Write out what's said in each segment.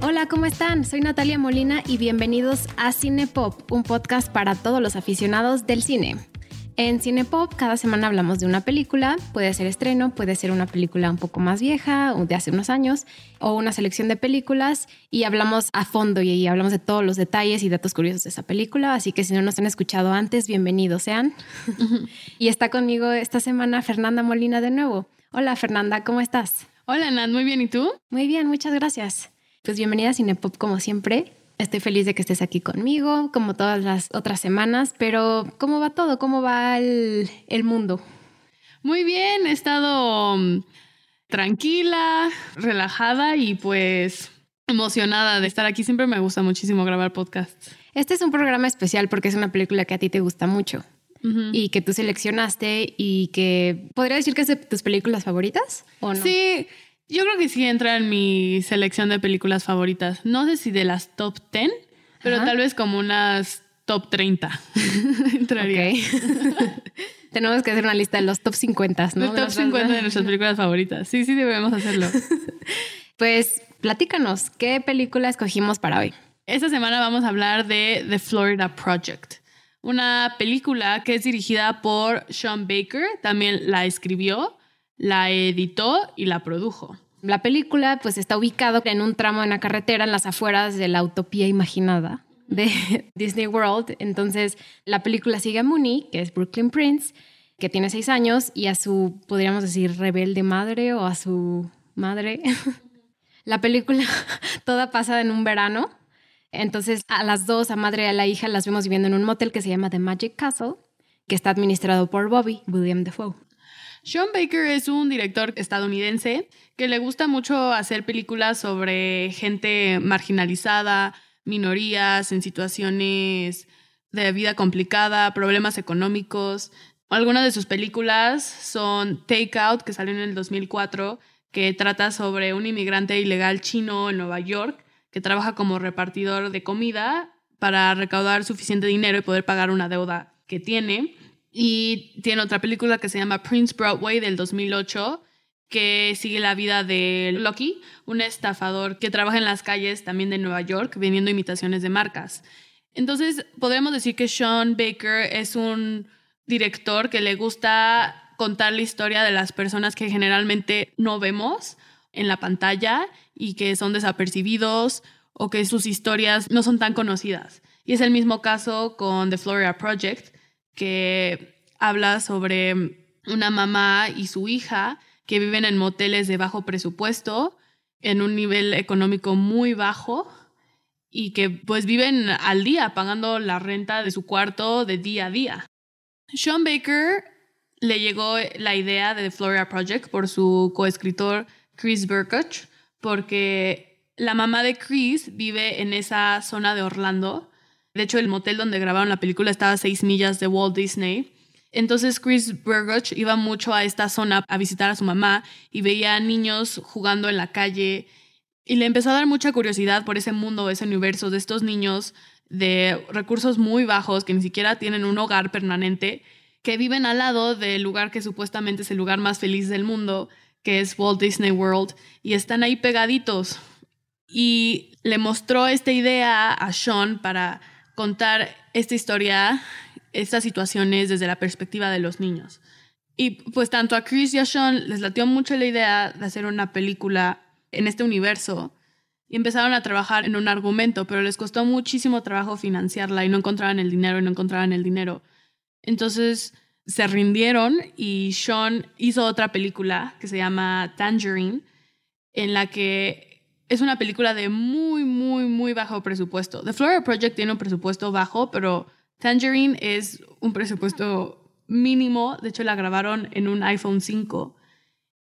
Hola, ¿cómo están? Soy Natalia Molina y bienvenidos a Cinepop, un podcast para todos los aficionados del cine. En Cinepop cada semana hablamos de una película, puede ser estreno, puede ser una película un poco más vieja o de hace unos años, o una selección de películas y hablamos a fondo y hablamos de todos los detalles y datos curiosos de esa película, así que si no nos han escuchado antes, bienvenidos sean. y está conmigo esta semana Fernanda Molina de nuevo. Hola Fernanda, ¿cómo estás? Hola Nat, muy bien, ¿y tú? Muy bien, muchas gracias. Pues bienvenida a Cinepop como siempre. Estoy feliz de que estés aquí conmigo, como todas las otras semanas, pero ¿cómo va todo? ¿Cómo va el, mundo? Muy bien, he estado mm, tranquila, relajada y pues emocionada de estar aquí. Siempre me gusta muchísimo grabar podcasts. Este es un programa especial porque es una película que a ti te gusta mucho y que tú seleccionaste y que podría decir que es de tus películas favoritas o no? Sí, yo creo que sí entra en mi selección de películas favoritas. No sé si de las top 10, pero tal vez como unas top 30 entraría. Tenemos que hacer una lista de los top 50, ¿no? top 50 de nuestras películas favoritas. Sí, sí, debemos hacerlo. pues platícanos, ¿qué película escogimos para hoy? Esta semana vamos a hablar de The Florida Project, una película que es dirigida por Sean Baker, también la escribió la editó y la produjo. La película pues está ubicada en un tramo de una carretera en las afueras de la utopía imaginada de Disney World. Entonces la película sigue a Mooney, que es Brooklyn Prince, que tiene seis años, y a su, podríamos decir, rebelde madre o a su madre. la película toda pasa en un verano. Entonces a las dos, a madre y a la hija, las vemos viviendo en un motel que se llama The Magic Castle, que está administrado por Bobby, William Defoe. Sean Baker es un director estadounidense que le gusta mucho hacer películas sobre gente marginalizada, minorías en situaciones de vida complicada, problemas económicos. Algunas de sus películas son Take Out, que salió en el 2004, que trata sobre un inmigrante ilegal chino en Nueva York que trabaja como repartidor de comida para recaudar suficiente dinero y poder pagar una deuda que tiene. Y tiene otra película que se llama Prince Broadway del 2008, que sigue la vida de Lucky, un estafador que trabaja en las calles también de Nueva York vendiendo imitaciones de marcas. Entonces, podríamos decir que Sean Baker es un director que le gusta contar la historia de las personas que generalmente no vemos en la pantalla y que son desapercibidos o que sus historias no son tan conocidas. Y es el mismo caso con The Florida Project, que habla sobre una mamá y su hija que viven en moteles de bajo presupuesto, en un nivel económico muy bajo y que pues viven al día pagando la renta de su cuarto de día a día. Sean Baker le llegó la idea de The Florida Project por su coescritor Chris Burkuch, porque la mamá de Chris vive en esa zona de Orlando de hecho, el motel donde grabaron la película estaba a seis millas de Walt Disney. Entonces Chris Burgoch iba mucho a esta zona a visitar a su mamá y veía niños jugando en la calle y le empezó a dar mucha curiosidad por ese mundo, ese universo de estos niños de recursos muy bajos que ni siquiera tienen un hogar permanente, que viven al lado del lugar que supuestamente es el lugar más feliz del mundo, que es Walt Disney World, y están ahí pegaditos. Y le mostró esta idea a Sean para contar esta historia, estas situaciones desde la perspectiva de los niños. Y pues tanto a Chris y a Sean les latió mucho la idea de hacer una película en este universo y empezaron a trabajar en un argumento, pero les costó muchísimo trabajo financiarla y no encontraban el dinero y no encontraban el dinero. Entonces se rindieron y Sean hizo otra película que se llama Tangerine, en la que es una película de muy, muy, muy bajo presupuesto. The Florida Project tiene un presupuesto bajo, pero Tangerine es un presupuesto mínimo. De hecho, la grabaron en un iPhone 5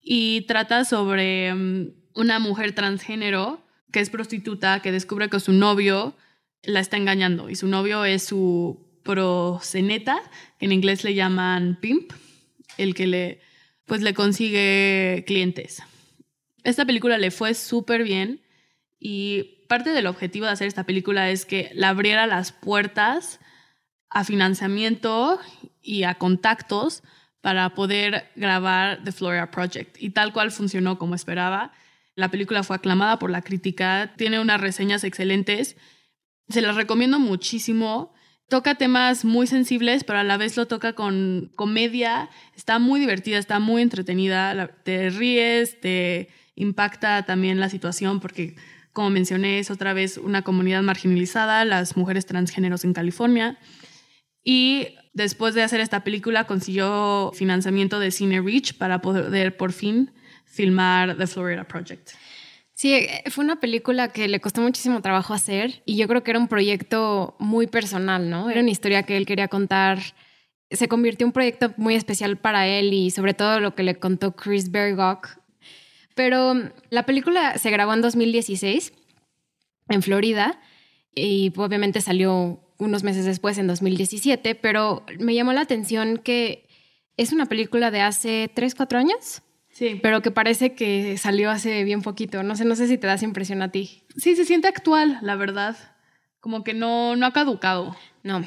y trata sobre mm, una mujer transgénero que es prostituta, que descubre que su novio la está engañando y su novio es su proseneta, que en inglés le llaman pimp, el que le, pues, le consigue clientes. Esta película le fue súper bien y parte del objetivo de hacer esta película es que le abriera las puertas a financiamiento y a contactos para poder grabar The Florida Project. Y tal cual funcionó como esperaba. La película fue aclamada por la crítica, tiene unas reseñas excelentes. Se las recomiendo muchísimo. Toca temas muy sensibles, pero a la vez lo toca con comedia. Está muy divertida, está muy entretenida. Te ríes, te impacta también la situación porque, como mencioné, es otra vez una comunidad marginalizada, las mujeres transgéneros en California. Y después de hacer esta película consiguió financiamiento de Cine Reach para poder por fin filmar The Florida Project. Sí, eh, fue una película que le costó muchísimo trabajo hacer y yo creo que era un proyecto muy personal, ¿no? Era una historia que él quería contar. Se convirtió en un proyecto muy especial para él y sobre todo lo que le contó Chris Bergok. Pero mm, la película se grabó en 2016 en Florida y obviamente salió unos meses después, en 2017, pero me llamó la atención que es una película de hace 3, 4 años. Sí. Pero que parece que salió hace bien poquito. No sé, no sé si te das impresión a ti. Sí, se siente actual, la verdad. Como que no, no ha caducado. No.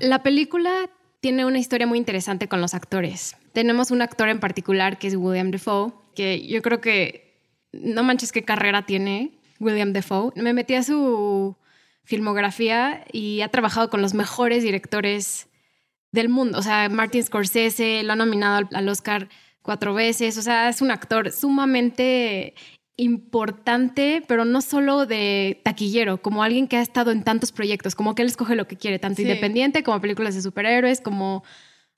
La película tiene una historia muy interesante con los actores. Tenemos un actor en particular que es William Defoe, que yo creo que no manches qué carrera tiene William Defoe. Me metí a su filmografía y ha trabajado con los mejores directores del mundo. O sea, Martin Scorsese lo ha nominado al Oscar cuatro veces, o sea, es un actor sumamente importante, pero no solo de taquillero, como alguien que ha estado en tantos proyectos, como que él escoge lo que quiere, tanto independiente como películas de superhéroes, como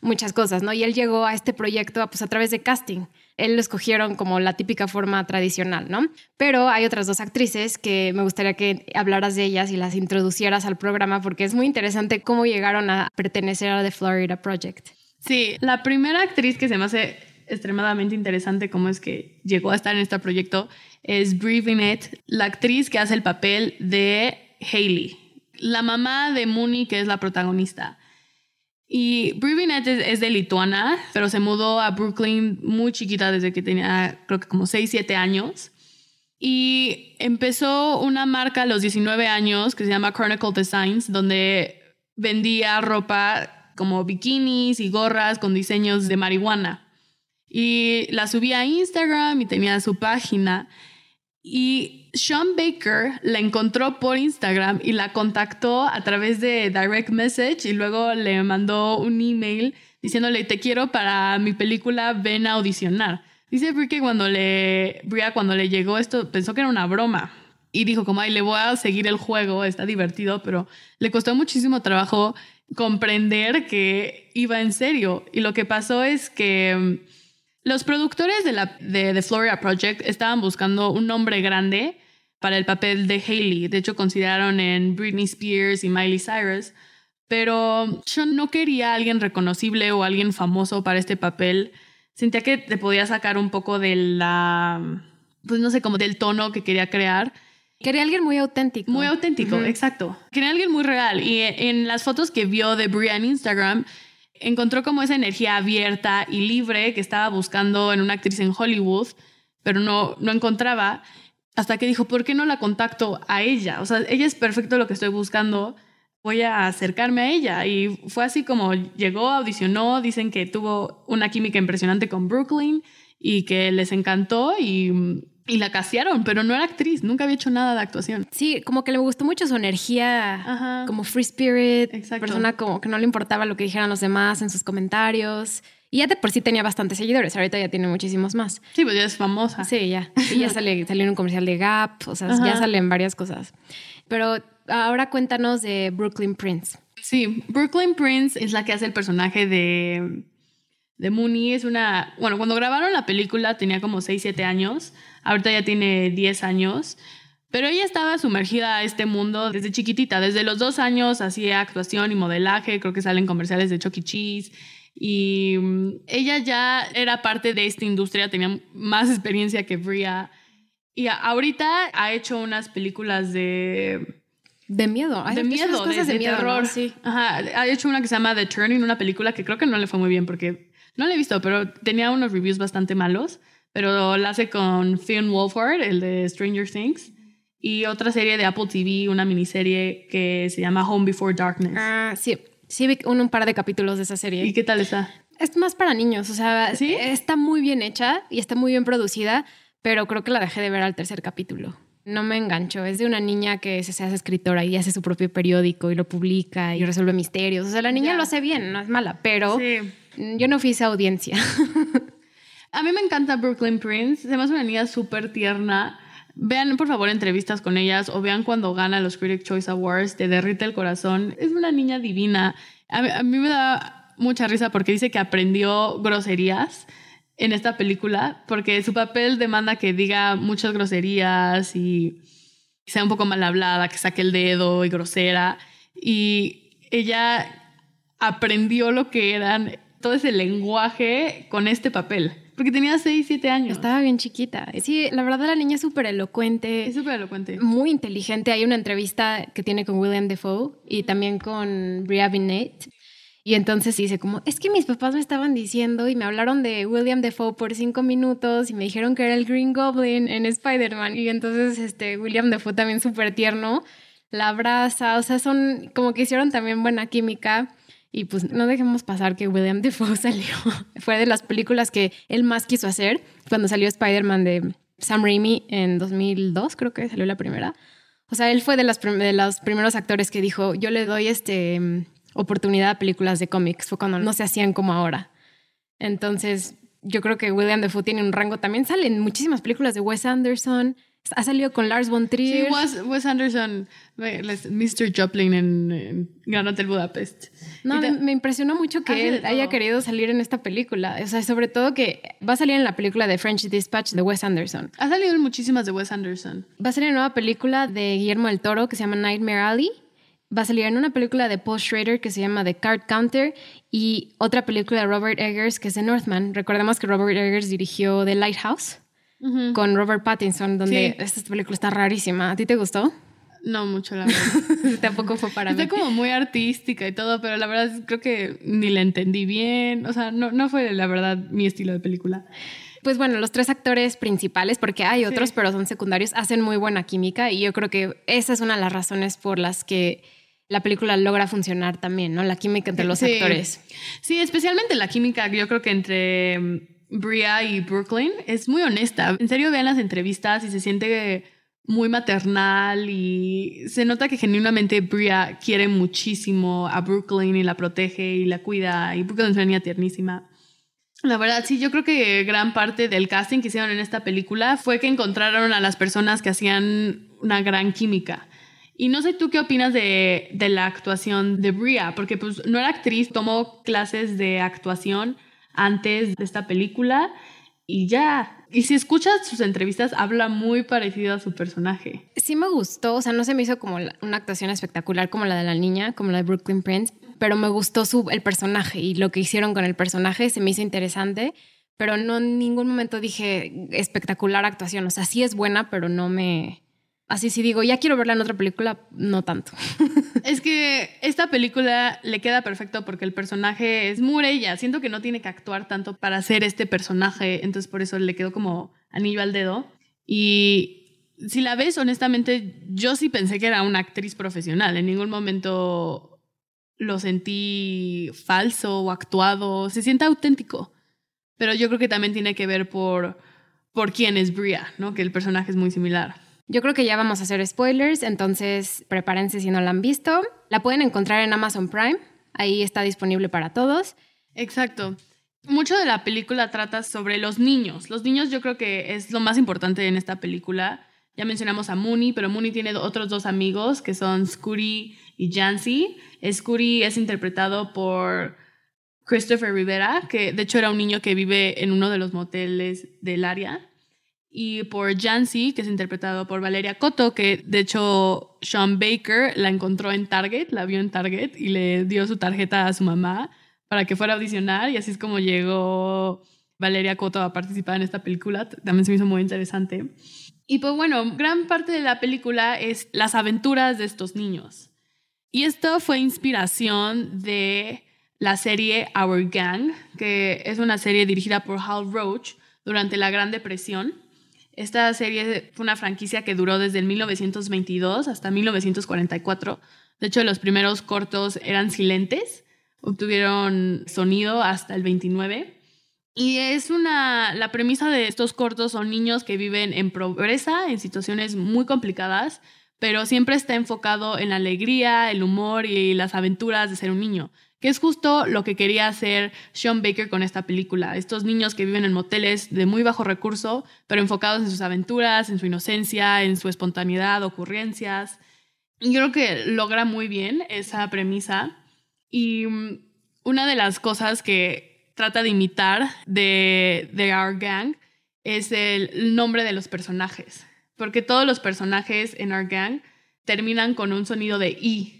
muchas cosas, ¿no? Y él llegó a este proyecto pues, a través de casting. Él lo escogieron como la típica forma tradicional, ¿no? Pero hay otras dos actrices que me gustaría que hablaras de ellas y las introducieras al programa porque es muy interesante cómo llegaron a pertenecer a The Florida Project. Sí, la primera actriz que se me hace extremadamente interesante cómo es que llegó a estar en este proyecto es Brie Vinette, la actriz que hace el papel de Hailey, la mamá de Mooney, que es la protagonista. Y Brie Vinette es, de Lituania, pero se mudó a Brooklyn muy chiquita desde que tenía, creo que como 6, 7 años. Y empezó una marca a los 19 años que se llama Chronicle Designs, donde vendía ropa como bikinis y gorras con diseños de marihuana. Y la subí a Instagram y tenía su página. Y Sean Baker la encontró por Instagram y la contactó a través de direct message y luego le mandó un email diciéndole te quiero para mi película ven a audicionar. Dice que cuando le Bria cuando le llegó esto pensó que era una broma y dijo como ay le voy a seguir el juego, está divertido, pero le costó muchísimo trabajo comprender que iba en serio y lo que pasó es que los productores de, la, de The Florida Project estaban buscando un nombre grande para el papel de Hailey. De hecho, consideraron en Britney Spears y Miley Cyrus. Pero yo no quería a alguien reconocible o alguien famoso para este papel. Sentía que te podía sacar un poco de la, pues no sé, como del tono que quería crear. Quería alguien muy auténtico. Muy auténtico, exacto. Quería alguien muy real. Y en las fotos que vio de Bria en Instagram, encontró como esa energía abierta y libre que estaba buscando en una actriz en Hollywood, pero no, no encontraba, hasta que dijo, ¿por qué no la contacto a ella? O sea, ella es perfecto lo que estoy buscando, voy a acercarme a ella. Y fue así como llegó, audicionó, dicen que tuvo una química impresionante con Brooklyn y que les encantó y y la casearon, pero no era actriz, nunca había hecho nada de actuación. Sí, como que le gustó mucho su energía, como free spirit, persona como que no le importaba lo que dijeran los demás en sus comentarios. Y ya de por sí tenía bastantes seguidores, ahorita ya tiene muchísimos más. Sí, pues ya es famosa. Sí, ya. Y ya sale, salió en un comercial de Gap, o sea, ya salen varias cosas. Pero ahora cuéntanos de Brooklyn Prince. Sí, Brooklyn Prince es la que hace el personaje de de Mooney es una, bueno, cuando grabaron la película tenía como 6, 7 años, ahorita ya tiene 10 años, pero ella estaba sumergida a este mundo desde chiquitita, desde los dos años hacía actuación y modelaje, creo que salen comerciales de Chucky e. Cheese, y mm, ella ya era parte de esta industria, tenía más experiencia que Bria, y ahorita ha hecho unas películas de... De miedo. de miedo, de, de, terror. Sí. Ajá, ha hecho una que se llama The Turning, una película que creo que no le fue muy bien porque no la he visto, pero tenía unos reviews bastante malos. Pero la hace con Finn Wolfhard, el de Stranger Things. Y otra serie de Apple TV, una miniserie que se llama Home Before Darkness. Ah, sí. Sí, vi un, un par de capítulos de esa serie. ¿Y qué tal está? Es más para niños, o sea, ¿Sí? está muy bien hecha y está muy bien producida, pero creo que la dejé de ver al tercer capítulo. No me engancho. Es de una niña que se, se hace escritora y hace su propio periódico y lo publica y resuelve misterios. O sea, la niña Ya. lo hace bien, no es mala, pero Sí. Yo no fui esa audiencia. A mí me encanta Brooklyn Prince. Se me hace una niña súper tierna. Vean, por favor, entrevistas con ellas o vean cuando gana los Critic Choice Awards. Te derrite el corazón. Es una niña divina. A mí, a mí me da mucha risa porque dice que aprendió groserías en esta película porque su papel demanda que diga muchas groserías y sea un poco mal hablada, que saque el dedo y grosera. Y ella aprendió lo que eran todo ese lenguaje con este papel. Porque tenía 6, 7 años. Estaba bien chiquita. Sí, la verdad la niña es súper elocuente. Es súper elocuente. muy inteligente. Hay una entrevista que tiene con William Defoe y también con Bria Binet. Y entonces dice como, es que mis papás me estaban diciendo y me hablaron de William Defoe por cinco minutos y me dijeron que era el Green Goblin en Spider-Man. Y entonces este, William Defoe también súper tierno, la abraza, o sea, son como que hicieron también buena química. Y pues no dejemos pasar que William Defoe salió. Fue de las películas que él más quiso hacer cuando salió Spider-Man de Sam Raimi en 2002, creo que salió la primera. O sea, él fue de, las de los primeros actores que dijo, yo le doy este, oportunidad a películas de cómics. Fue cuando no se hacían como ahora. Entonces, yo creo que William Defoe tiene un rango. También sale en muchísimas películas de Wes Anderson. Ha salido con Lars von Sí, Trier. Wes, Wes Anderson, Mr. Joplin en, en Gran Hotel Budapest. No, ta- me, impresionó mucho que Hace él haya querido salir en esta película. O sea, sobre todo que va a salir en la película de French Dispatch de Wes Anderson. Ha salido en muchísimas de Wes Anderson. Va a salir en una nueva película de Guillermo del Toro que se llama Nightmare Alley. Va a salir en una película de Paul Schrader que se llama The Card Counter y otra película de Robert Eggers que es de Northman. Recordemos que Robert Eggers dirigió The Lighthouse Con Robert Pattinson, donde Sí. esta película está rarísima. ¿A ti te gustó? No mucho, la verdad. Tampoco fue para mí. Está como muy artística y todo, pero la verdad es- creo que ni la entendí bien. O sea, no, no fue la verdad mi estilo de película. Pues bueno, los tres actores principales, porque hay otros, Sí. pero son secundarios, hacen muy buena química y yo creo que esa es una de las razones por las que la película logra funcionar también, ¿no? La química entre los Sí. actores. Sí, especialmente la química, yo creo que entre mm, Bria y Brooklyn es muy honesta. En serio, vean las entrevistas y se siente muy maternal y se nota que genuinamente Bria quiere muchísimo a Brooklyn y la protege y la cuida y Brooklyn es una niña tiernísima. La verdad, sí, yo creo que gran parte del casting que hicieron en esta película fue que encontraron a las personas que hacían una gran química. Y no sé tú qué opinas de, de la actuación de Bria, porque pues no era actriz, tomó clases de actuación antes de esta película y ya. Y si escuchas sus entrevistas, habla muy parecido a su personaje. Sí me gustó, o sea, no se me hizo como una actuación espectacular como la de la niña, como la de Brooklyn Prince, pero me gustó su, el personaje y lo que hicieron con el personaje se me hizo interesante, pero no en ningún momento dije espectacular actuación, o sea, sí es buena, pero no me... Así si digo, ya quiero verla en otra película, no tanto. Es que esta película le queda perfecto porque el personaje es muy ella. Siento que no tiene que actuar tanto para ser este personaje, entonces por eso le quedó como anillo al dedo. Y si la ves, honestamente, yo sí pensé que era una actriz profesional. En ningún momento lo sentí falso o actuado. Se siente auténtico. Pero yo creo que también tiene que ver por, por quién es Bria, ¿no? Que el personaje es muy similar. Yo creo que ya vamos a hacer spoilers, entonces prepárense si no la han visto. La pueden encontrar en Amazon Prime, ahí está disponible para todos. Exacto. Mucho de la película trata sobre los niños. Los niños yo creo que es lo más importante en esta película. Ya mencionamos a Mooney, pero Mooney tiene otros dos amigos que son Scooty y Jancy. Scooty es interpretado por Christopher Rivera, que de hecho era un niño que vive en uno de los moteles del área. Y por Jancy, que es interpretado por Valeria Cotto, que de hecho Sean Baker la encontró en Target, la vio en Target y le dio su tarjeta a su mamá para que fuera a audicionar y así es como llegó Valeria Cotto a participar en esta película. También se me hizo muy interesante. Y pues bueno, gran parte de la película es las aventuras de estos niños. Y esto fue inspiración de la serie Our Gang, que es una serie dirigida por Hal Roach durante la Gran Depresión. Esta serie fue una franquicia que duró desde el 1922 hasta 1944, De hecho, los primeros cortos eran silentes, obtuvieron sonido hasta el 29. Y es una, la premisa de estos cortos son niños que viven en pobreza, en situaciones muy complicadas, pero siempre está enfocado en la alegría, el humor y las aventuras de ser un niño, que es justo lo que quería hacer Sean Baker con esta película. Estos niños que viven en moteles de muy bajo recurso, pero enfocados en sus aventuras, en su inocencia, en su espontaneidad, ocurrencias. Y yo creo que logra muy bien esa premisa. Y mm, una de las cosas que trata de imitar de, de Our Gang es el nombre de los personajes porque todos los personajes en Our Gang terminan con un sonido de I.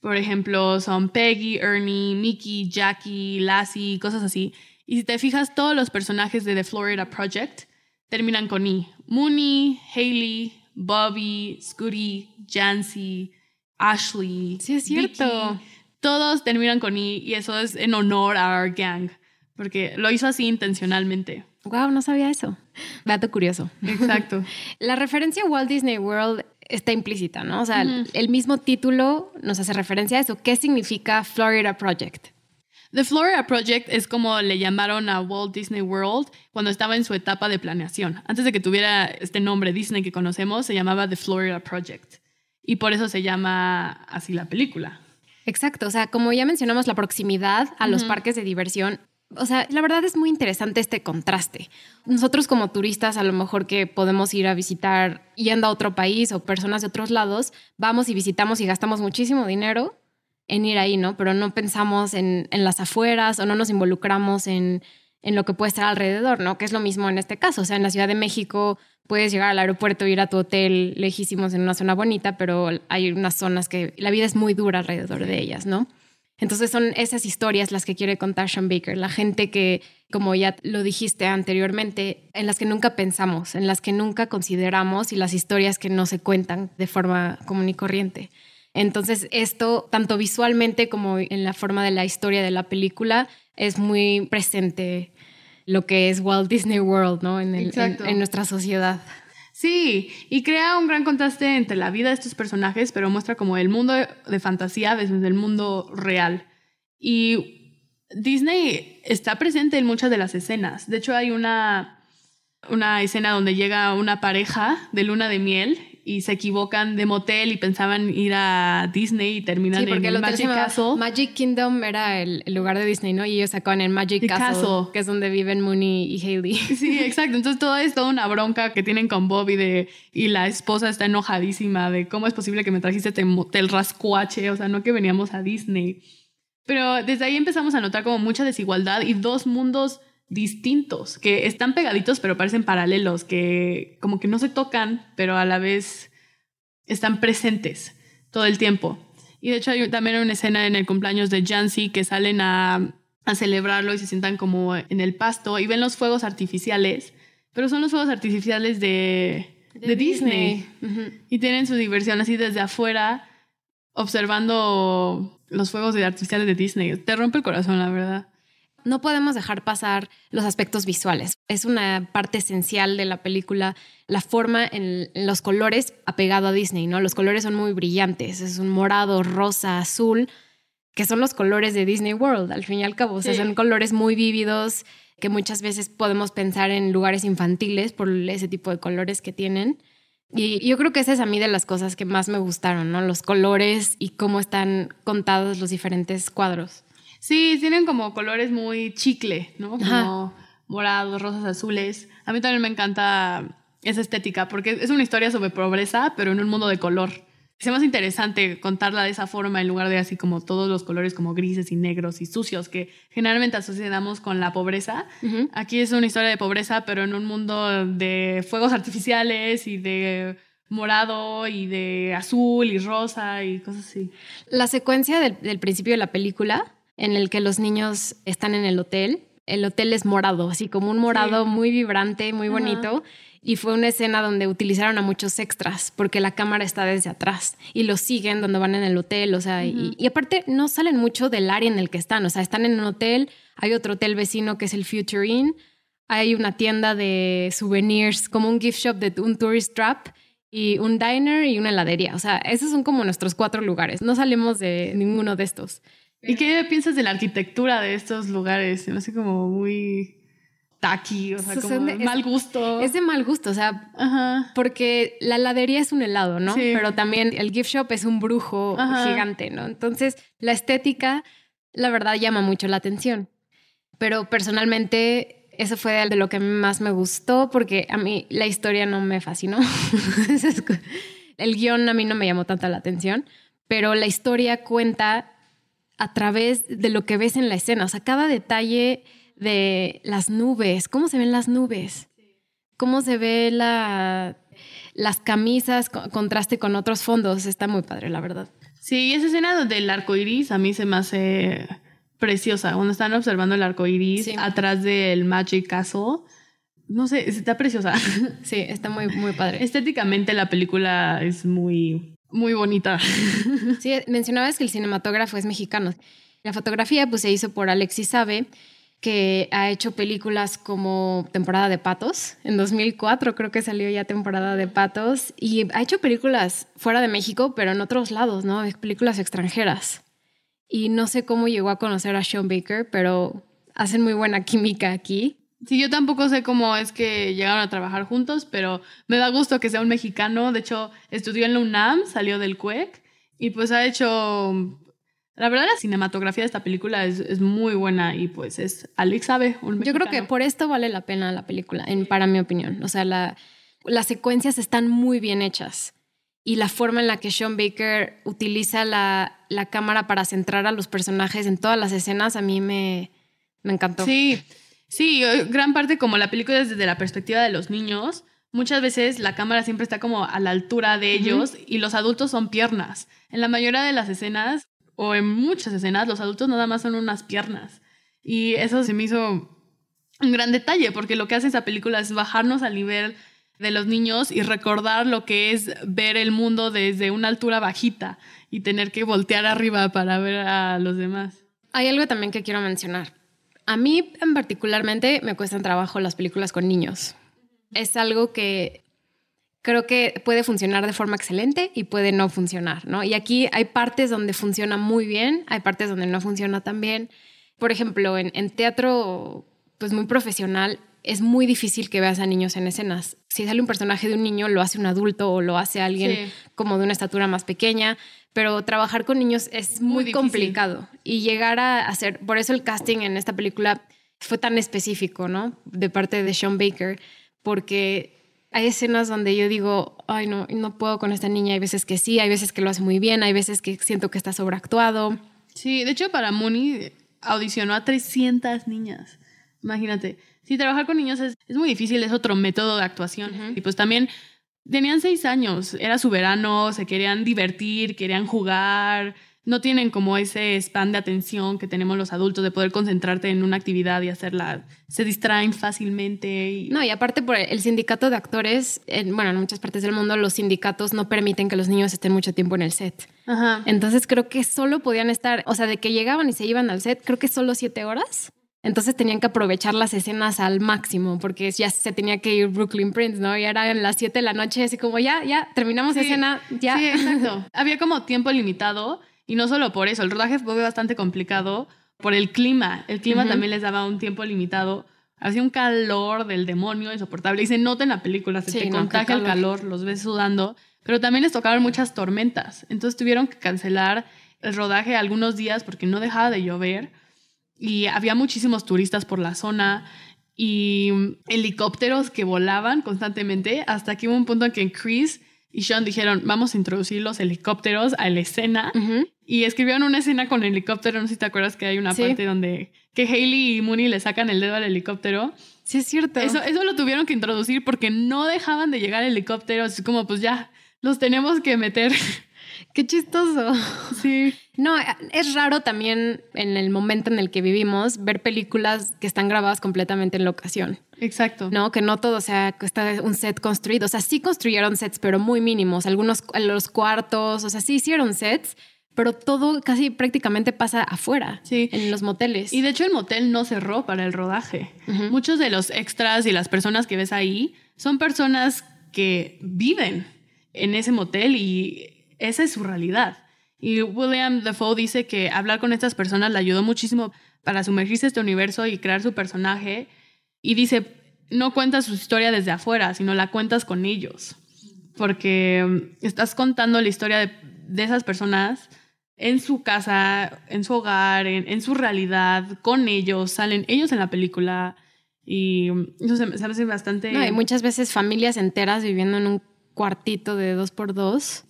Por ejemplo, son Peggy, Ernie, Mickey, Jackie, Lassie, cosas así. Y si te fijas, todos los personajes de The Florida Project terminan con I. Mooney, Haley, Bobby, Scooty, Jancy, Ashley. Sí, es cierto. todos terminan con I y eso es en honor a Our Gang, porque lo hizo así intencionalmente. Wow, no sabía eso. Dato curioso. Exacto. La referencia a Walt Disney World está implícita, ¿no? O sea, el mismo título nos hace referencia a eso. ¿Qué significa Florida Project? The Florida Project es como le llamaron a Walt Disney World cuando estaba en su etapa de planeación. Antes de que tuviera este nombre Disney que conocemos, se llamaba The Florida Project. Y por eso se llama así la película. Exacto, o sea, como ya mencionamos, la proximidad a los parques de diversión o sea, la verdad es muy interesante este contraste. Nosotros como turistas, a lo mejor que podemos ir a visitar yendo a otro país o personas de otros lados, vamos y visitamos y gastamos muchísimo dinero en ir ahí, ¿no? Pero no pensamos en, las afueras o no nos involucramos en, en, lo que puede estar alrededor, ¿no? Que es lo mismo en este caso. O sea, en la Ciudad de México puedes llegar al aeropuerto, ir a tu hotel lejísimos en una zona bonita, pero hay unas zonas que la vida es muy dura alrededor de ellas, ¿no? Entonces son esas historias las que quiere contar Sean Baker, la gente que, como ya lo dijiste anteriormente, en las que nunca pensamos, en las que nunca consideramos y las historias que no se cuentan de forma común y corriente. Entonces esto, tanto visualmente como en la forma de la historia de la película, es muy presente lo que es Walt Disney World, ¿no? En, en nuestra sociedad. Sí, y crea un gran contraste entre la vida de estos personajes, pero muestra como el mundo de fantasía desde el mundo real. Y Disney está presente en muchas de las escenas. De hecho, hay una, una escena donde llega una pareja de luna de miel y se equivocan de motel y pensaban ir a Disney y terminan en el Magic Castle. Magic Kingdom era el, lugar de Disney, ¿no? Y ellos sacaban en Magic Castle, que es donde viven Mooney y Haley. Sí, exacto. Entonces todo es toda una bronca que tienen con Bobby de, y la esposa está enojadísima de cómo es posible que me trajiste este motel rascuache, o sea, no que veníamos a Disney. Pero desde ahí empezamos a notar como mucha desigualdad y dos mundos distintos, que están pegaditos pero parecen paralelos, que como que no se tocan, pero a la vez están presentes todo el tiempo. Y de hecho hay también una escena en el cumpleaños de Jancy que salen a, celebrarlo y se sientan como en el pasto y ven los fuegos artificiales, pero son los fuegos artificiales de, Disney. Y tienen su diversión así desde afuera, observando los fuegos artificiales de Disney. Te rompe el corazón, la verdad no podemos dejar pasar los aspectos visuales. Es una parte esencial de la película, la forma en, los colores apegado a Disney, ¿no? Los colores son muy brillantes, es un morado, rosa, azul, que son los colores de Disney World, al fin y al cabo. son colores muy vívidos que muchas veces podemos pensar en lugares infantiles por ese tipo de colores que tienen. Y yo creo que esa es a mí de las cosas que más me gustaron, ¿no? Los colores y cómo están contados los diferentes cuadros. Sí, tienen como colores muy chicle, ¿no? Como morados, rosas, azules. A mí también me encanta esa estética porque es una historia sobre pobreza, pero en un mundo de color. Es más interesante contarla de esa forma en lugar de así como todos los colores como grises y negros y sucios que generalmente asociamos con la pobreza. Aquí es una historia de pobreza, pero en un mundo de fuegos artificiales y de morado y de azul y rosa y cosas así. La secuencia del principio de la película en el que los niños están en el hotel. El hotel es morado, así como un morado muy vibrante, muy bonito. Y fue una escena donde utilizaron a muchos extras porque la cámara está desde atrás y los siguen donde van en el hotel. O sea, y, aparte no salen mucho del área en el que están. O sea, están en un hotel, hay otro hotel vecino que es el Future Inn, hay una tienda de souvenirs como un gift shop de un tourist trap y un diner y una heladería. O sea, esos son como nuestros cuatro lugares. No salimos de ninguno de estos. ¿Y qué piensas de la arquitectura de estos lugares? Se me hace como muy tacky, o sea, como de mal gusto. Es de mal gusto, o sea, porque la heladería es un helado, ¿no? Pero también el gift shop es un brujo gigante, ¿no? Entonces, la estética, la verdad, llama mucho la atención. Pero personalmente, eso fue de lo que más me gustó, porque a mí la historia no me fascinó. el guion a mí no me llamó tanta la atención, pero la historia cuenta a través de lo que ves en la escena, o sea, cada detalle de las nubes, cómo se ven las nubes, cómo se ve la, las camisas, contraste con otros fondos, está muy padre, la verdad. Sí, esa escena del arco iris a mí se me hace preciosa. Cuando están observando el arco iris atrás del Magic Castle, no sé, está preciosa. Sí, está muy, muy padre. Estéticamente la película es muy, muy bonita. Sí, mencionabas que el cinematógrafo es mexicano. La fotografía pues se hizo por Alexis Sabe que ha hecho películas como Temporada de Patos. En 2004 creo que salió ya Temporada de Patos. Y ha hecho películas fuera de México, pero en otros lados, ¿no? Películas extranjeras. Y no sé cómo llegó a conocer a Sean Baker, pero hacen muy buena química aquí. Sí, yo tampoco sé cómo es que llegaron a trabajar juntos, pero me da gusto que sea un mexicano. De hecho, estudió en la UNAM, salió del CUEC y pues ha hecho la verdad, la cinematografía de esta película es, muy buena y pues es Alex sabe. Un Yo creo que por esto vale la pena la película, en, para mi opinión. O sea, la, las secuencias están muy bien hechas y la forma en la que Sean Baker utiliza la, la cámara para centrar a los personajes en todas las escenas a mí me, me encantó. Sí, sí, gran parte como la película es desde la perspectiva de los niños. Muchas veces la cámara siempre está como a la altura de ellos y los adultos son piernas. En la mayoría de las escenas o en muchas escenas los adultos nada más son unas piernas. Y eso se me hizo un gran detalle, porque lo que hace esa película es bajarnos al nivel de los niños y recordar lo que es ver el mundo desde una altura bajita y tener que voltear arriba para ver a los demás. Hay algo también que quiero mencionar. A mí en particularmente me cuestan trabajo las películas con niños. Es algo que creo que puede funcionar de forma excelente y puede no funcionar, ¿no? Y aquí hay partes donde funciona muy bien, hay partes donde no funciona tan bien. Por ejemplo, en, teatro, pues muy profesional, es muy difícil que veas a niños en escenas. Si sale un personaje de un niño, lo hace un adulto o lo hace alguien como de una estatura más pequeña, pero trabajar con niños es muy, complicado y llegar a hacer, por eso el casting en esta película fue tan específico, ¿no? De parte de Sean Baker, porque hay escenas donde yo digo, ay, no, no puedo con esta niña. Hay veces que sí, hay veces que lo hace muy bien, hay veces que siento que está sobreactuado. Sí, de hecho, para Mooney audicionó a 300 niñas. Imagínate. Sí, trabajar con niños es, muy difícil, es otro método de actuación. Y pues también tenían seis años, era su verano, se querían divertir, querían jugar, no tienen como ese span de atención que tenemos los adultos de poder concentrarte en una actividad y hacerla. Se distraen fácilmente. No, y aparte por el sindicato de actores, en, bueno, en muchas partes del mundo los sindicatos no permiten que los niños estén mucho tiempo en el set. Ajá. Entonces creo que solo podían estar, o sea, de que llegaban y se iban al set, creo que solo siete horas. Entonces tenían que aprovechar las escenas al máximo porque ya se tenía que ir Brooklyn Prince, ¿no? Y era en las 7 de la noche, así como ya, ya, terminamos escena, ya. Sí, exacto. Había como tiempo limitado y no solo por eso, el rodaje fue bastante complicado por el clima. El clima también les daba un tiempo limitado. Hacía un calor del demonio insoportable. Y se nota en la película, se te contagia el calor, los ves sudando. Pero también les tocaron muchas tormentas. Entonces tuvieron que cancelar el rodaje algunos días porque no dejaba de llover. Y había muchísimos turistas por la zona y helicópteros que volaban constantemente hasta que hubo un punto en que Chris y Sean dijeron, vamos a introducir los helicópteros a la escena. Y escribieron una escena con helicóptero, no sé si te acuerdas que hay una parte donde que Hailey y Mooney le sacan el dedo al helicóptero. Sí, es cierto. Eso, eso lo tuvieron que introducir porque no dejaban de llegar helicópteros. Así como, pues ya, los tenemos que meter. Qué chistoso. Sí. No, es raro también en el momento en el que vivimos ver películas que están grabadas completamente en locación. Exacto. No, que no todo sea está un set construido. O sea, sí construyeron sets, pero muy mínimos. Algunos los cuartos, o sea, sí hicieron sets, pero todo casi prácticamente pasa afuera, sí. en los moteles. Y de hecho el motel no cerró para el rodaje. Muchos de los extras y las personas que ves ahí son personas que viven en ese motel y esa es su realidad. Y William Dafoe dice que hablar con estas personas le ayudó muchísimo para sumergirse en este universo y crear su personaje. Y dice, no cuentas su historia desde afuera, sino la cuentas con ellos. Porque mm, estás contando la historia de, esas personas en su casa, en su hogar, en, su realidad, con ellos, salen ellos en la película. Y mm, eso se me hace bastante... No, hay muchas veces familias enteras viviendo en un cuartito de dos por dos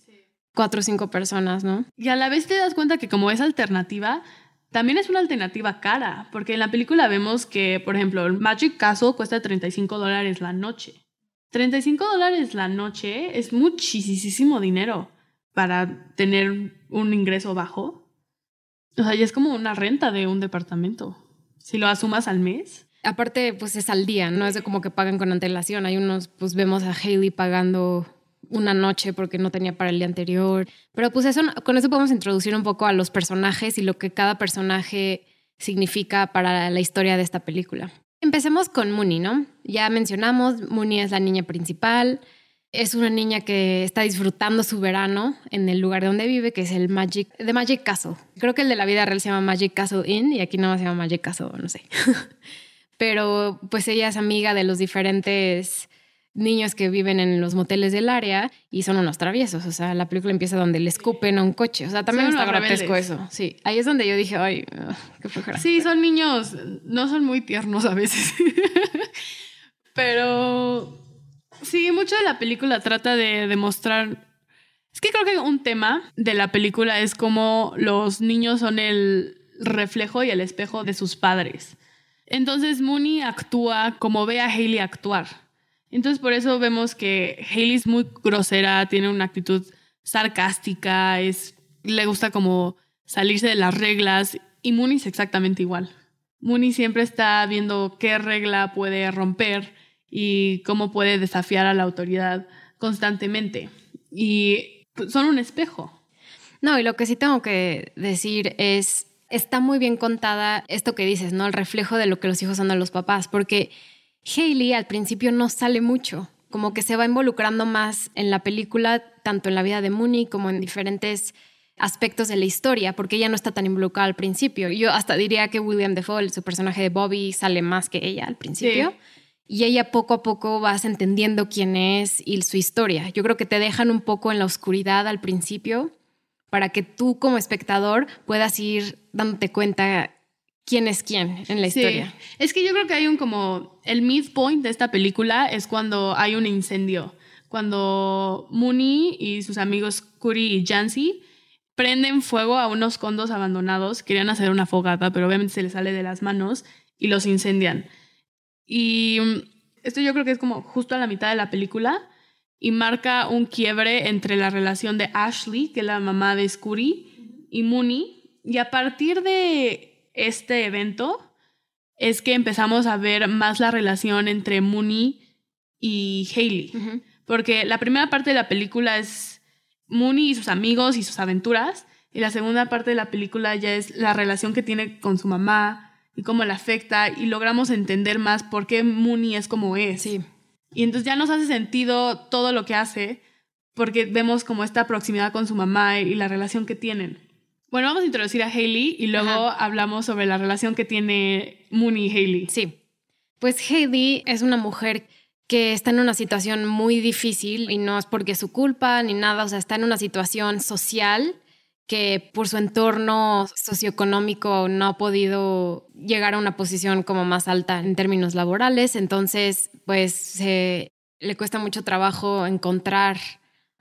cuatro o cinco personas, ¿no? Y a la vez te das cuenta que como es alternativa, también es una alternativa cara, porque en la película vemos que, por ejemplo, el Magic Castle cuesta 35 dólares la noche. 35 dólares la noche es muchísimo dinero para tener un ingreso bajo. O sea, ya es como una renta de un departamento. Si lo asumas al mes. Aparte, pues es al día, no es de como que pagan con antelación. Hay unos, pues vemos a Hailey pagando una noche porque no tenía para el día anterior. Pero pues eso, con eso podemos introducir un poco a los personajes y lo que cada personaje significa para la historia de esta película. Empecemos con Mooney, ¿no? Ya mencionamos, Mooney es la niña principal. Es una niña que está disfrutando su verano en el lugar donde vive, que es el Magic, de Magic Castle. Creo que el de la vida real se llama Magic Castle Inn y aquí nada más se llama Magic Castle, no sé. Pero pues ella es amiga de los diferentes niños que viven en los moteles del área y son unos traviesos. O sea, la película empieza donde le escupen a un coche. O sea, también está grotesco eso. Sí, ahí es donde yo dije, ay, qué flojera. Sí, son niños, no son muy tiernos a veces. Pero sí, mucho de la película trata de demostrar. Es que creo que un tema de la película es como los niños son el reflejo y el espejo de sus padres. Entonces Mooney actúa como ve a Haley actuar. Entonces por eso vemos que Hailey es muy grosera, tiene una actitud sarcástica, le gusta como salirse de las reglas y Mooney es exactamente igual. Mooney siempre está viendo qué regla puede romper y cómo puede desafiar a la autoridad constantemente. Y son un espejo. No, y lo que sí tengo que decir es, está muy bien contada esto que dices, ¿no? El reflejo de lo que los hijos son de los papás, porque Hailey al principio no sale mucho, como que se va involucrando más en la película, tanto en la vida de Mooney como en diferentes aspectos de la historia, porque ella no está tan involucrada al principio. Yo hasta diría que William Defoe, su personaje de Bobby, sale más que ella al principio. Y ella poco a poco vas entendiendo quién es y su historia. Yo creo que te dejan un poco en la oscuridad al principio para que tú como espectador puedas ir dándote cuenta quién es quién en la historia. Es que yo creo que hay un como el midpoint de esta película es cuando hay un incendio, cuando Mooney y sus amigos Curry y Jancy prenden fuego a unos condos abandonados, querían hacer una fogata, pero obviamente se les sale de las manos y los incendian. Y mm, esto yo creo que es como justo a la mitad de la película y marca un quiebre entre la relación de Ashley, que es la mamá de Scurry, y Mooney. Y a partir de este evento es que empezamos a ver más la relación entre Mooney y Haley. Porque la primera parte de la película es Mooney y sus amigos y sus aventuras. Y la segunda parte de la película ya es la relación que tiene con su mamá y cómo la afecta. Y logramos entender más por qué Mooney es como es. Sí. Y entonces ya nos hace sentido todo lo que hace porque vemos como esta proximidad con su mamá y la relación que tienen. Bueno, vamos a introducir a Hailey y luego hablamos sobre la relación que tiene Mooney y Hailey. Sí. Pues Hailey es una mujer que está en una situación muy difícil y no es porque es su culpa ni nada, o sea, está en una situación social que por su entorno socioeconómico no ha podido llegar a una posición como más alta en términos laborales, entonces pues le cuesta mucho trabajo encontrar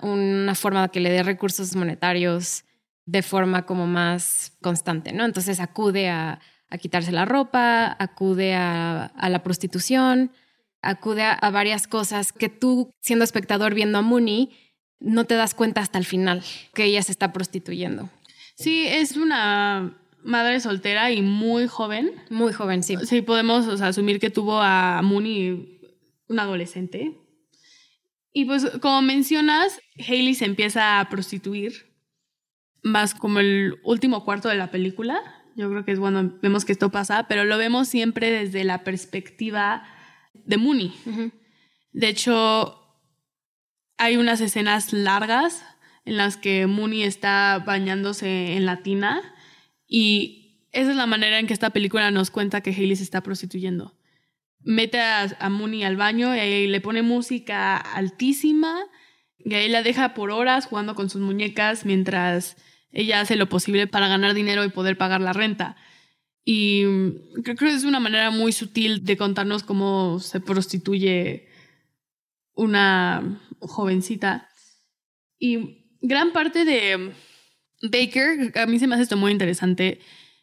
una forma que le dé recursos monetarios de forma como más constante, ¿no? Entonces acude a, quitarse la ropa, acude a, la prostitución, acude a, varias cosas que tú, siendo espectador viendo a Mooney, no te das cuenta hasta el final que ella se está prostituyendo. Sí, es una madre soltera y muy joven. Muy joven, sí. Sí, podemos asumir que tuvo a Mooney un adolescente. Y pues como mencionas, Hailey se empieza a prostituir más como el último cuarto de la película. Yo creo que es bueno, vemos que esto pasa, pero lo vemos siempre desde la perspectiva de Mooney. De hecho, hay unas escenas largas en las que Mooney está bañándose en la tina y esa es la manera en que esta película nos cuenta que Hailey se está prostituyendo. Mete a, Mooney al baño y ahí le pone música altísima y ahí la deja por horas jugando con sus muñecas mientras ella hace lo posible para ganar dinero y poder pagar la renta. Y creo que es una manera muy sutil de contarnos cómo se prostituye una jovencita. Y gran parte de Baker, a mí se me hace esto muy interesante,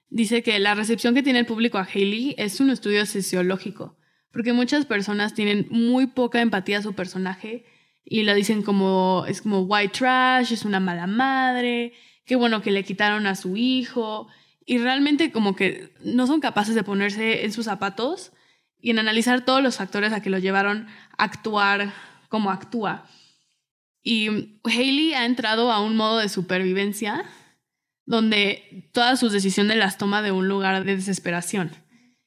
dice que la recepción que tiene el público a Haley es un estudio sociológico, porque muchas personas tienen muy poca empatía a su personaje y la dicen como es como white trash, es una mala madre, qué bueno que le quitaron a su hijo y realmente como que no son capaces de ponerse en sus zapatos y en analizar todos los factores a que lo llevaron a actuar como actúa. Y Haley ha entrado a un modo de supervivencia donde todas sus decisiones las toma de un lugar de desesperación.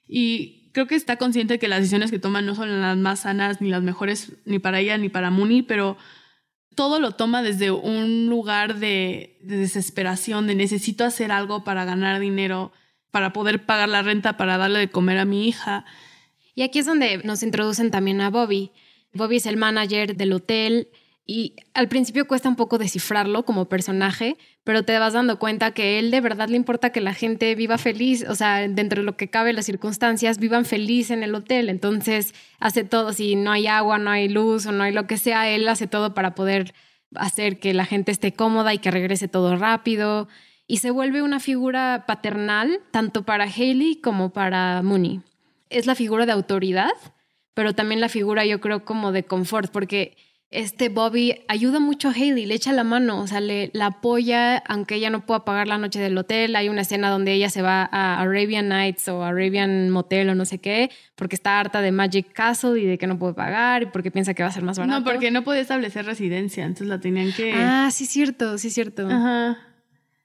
Y creo que está consciente de que las decisiones que toma no son las más sanas ni las mejores ni para ella ni para Mooney, pero todo lo toma desde un lugar de, de desesperación, de necesito hacer algo para ganar dinero, para poder pagar la renta, para darle de comer a mi hija. Y aquí es donde nos introducen también a Bobby. Bobby es el manager del hotel y al principio cuesta un poco descifrarlo como personaje, pero te vas dando cuenta que él de verdad le importa que la gente viva feliz, o sea, dentro de lo que cabe las circunstancias, vivan feliz en el hotel. Entonces hace todo, si no hay agua, no hay luz o no hay lo que sea, él hace todo para poder hacer que la gente esté cómoda y que regrese todo rápido. Y se vuelve una figura paternal tanto para Haley como para Mooney. Es la figura de autoridad, pero también la figura yo creo como de confort, porque este Bobby ayuda mucho a Hailey, le echa la mano, o sea, le la apoya, aunque ella no pueda pagar la noche del hotel. Hay una escena donde ella se va a Arabian Nights o Arabian Motel o no sé qué, porque está harta de Magic Castle y de que no puede pagar y porque piensa que va a ser más barato. No, porque no podía establecer residencia, entonces la tenían que. Ah, sí, cierto, sí, cierto. Ajá.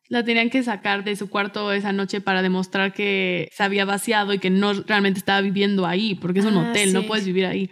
La tenían que sacar de su cuarto esa noche para demostrar que se había vaciado y que no realmente estaba viviendo ahí, porque es un ah, hotel, no puedes vivir ahí.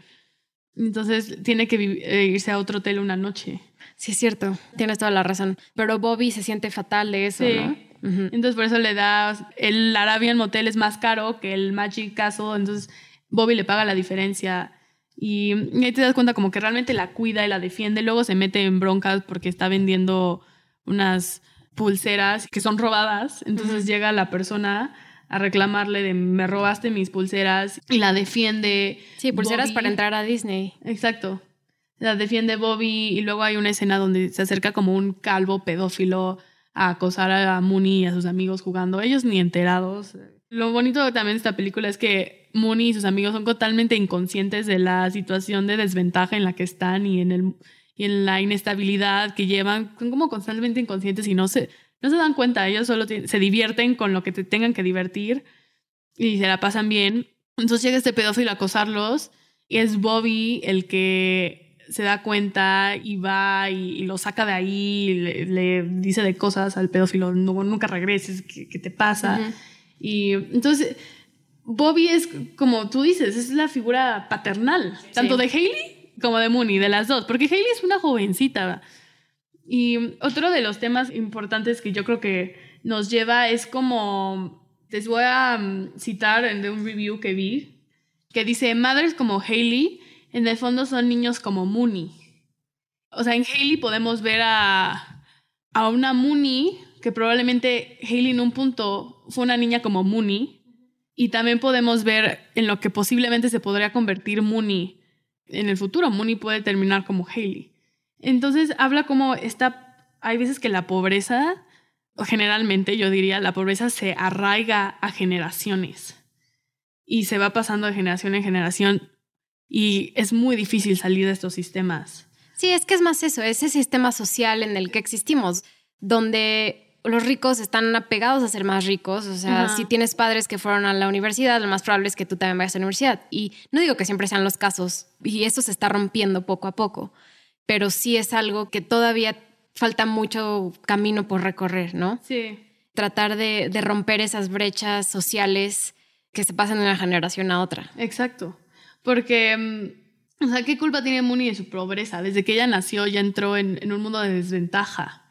Entonces tiene que eh, irse a otro hotel una noche. Sí, es cierto, tienes toda la razón. Pero Bobby se siente fatal de eso, ¿no? Entonces por eso le da, el Arabian Motel es más caro que el Magic Castle, entonces Bobby le paga la diferencia. Y, ahí te das cuenta como que realmente la cuida y la defiende, luego se mete en broncas porque está vendiendo unas pulseras que son robadas, entonces llega la persona a reclamarle de me robaste mis pulseras y la defiende. Sí, pulseras para entrar a Disney. Exacto. La defiende Bobby y luego hay una escena donde se acerca como un calvo pedófilo a acosar a Mooney y a sus amigos jugando, ellos ni enterados. Lo bonito también de esta película es que Mooney y sus amigos son totalmente inconscientes de la situación de desventaja en la que están y en, el, y en la inestabilidad que llevan, son como constantemente inconscientes y no se, no se dan cuenta, ellos solo se divierten con lo que te tengan que divertir y se la pasan bien. Entonces llega este pedófilo a acosarlos y es Bobby el que se da cuenta y va y, lo saca de ahí, y le, dice de cosas al pedófilo, no, nunca regreses, ¿qué, te pasa? Y entonces Bobby es, como tú dices, es la figura paternal, tanto de Hailey como de Mooney, de las dos, porque Hailey es una jovencita. Y otro de los temas importantes que yo creo que nos lleva es como, les voy a mm, citar de un review que vi, que dice, madres como Hailey, en el fondo son niños como Mooney. O sea, en Hailey podemos ver a, a una Mooney, que probablemente Hailey en un punto fue una niña como Mooney, y también podemos ver en lo que posiblemente se podría convertir Mooney en el futuro. Mooney puede terminar como Hailey. Entonces habla como esta, hay veces que la pobreza, generalmente yo diría, la pobreza se arraiga a generaciones y se va pasando de generación en generación y es muy difícil salir de estos sistemas. Sí, es que es más eso, ese sistema social en el que existimos, donde los ricos están apegados a ser más ricos. O sea, si tienes padres que fueron a la universidad, lo más probable es que tú también vayas a la universidad. Y no digo que siempre sean los casos, y eso se está rompiendo poco a poco pero sí es algo que todavía falta mucho camino por recorrer, ¿no? Sí. Tratar de, romper esas brechas sociales que se pasan de una generación a otra. Exacto. Porque mm, O sea, ¿qué culpa tiene Mooney de su pobreza? Desde que ella nació ya entró en, en un mundo de desventaja.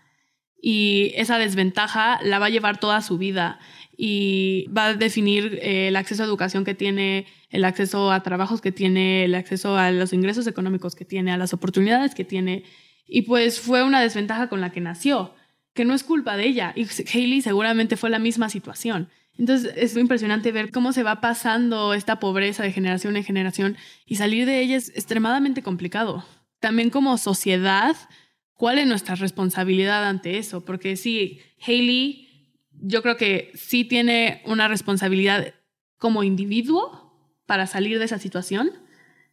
Y esa desventaja la va a llevar toda su vida y va a definir eh, el acceso a educación que tiene, el acceso a trabajos que tiene, el acceso a los ingresos económicos que tiene, a las oportunidades que tiene. Y pues fue una desventaja con la que nació, que no es culpa de ella. Y Hailey seguramente fue la misma situación. Entonces es impresionante ver cómo se va pasando esta pobreza de generación en generación y salir de ella es extremadamente complicado. También como sociedad, ¿cuál es nuestra responsabilidad ante eso? Porque sí, Hailey, yo creo que sí tiene una responsabilidad como individuo para salir de esa situación.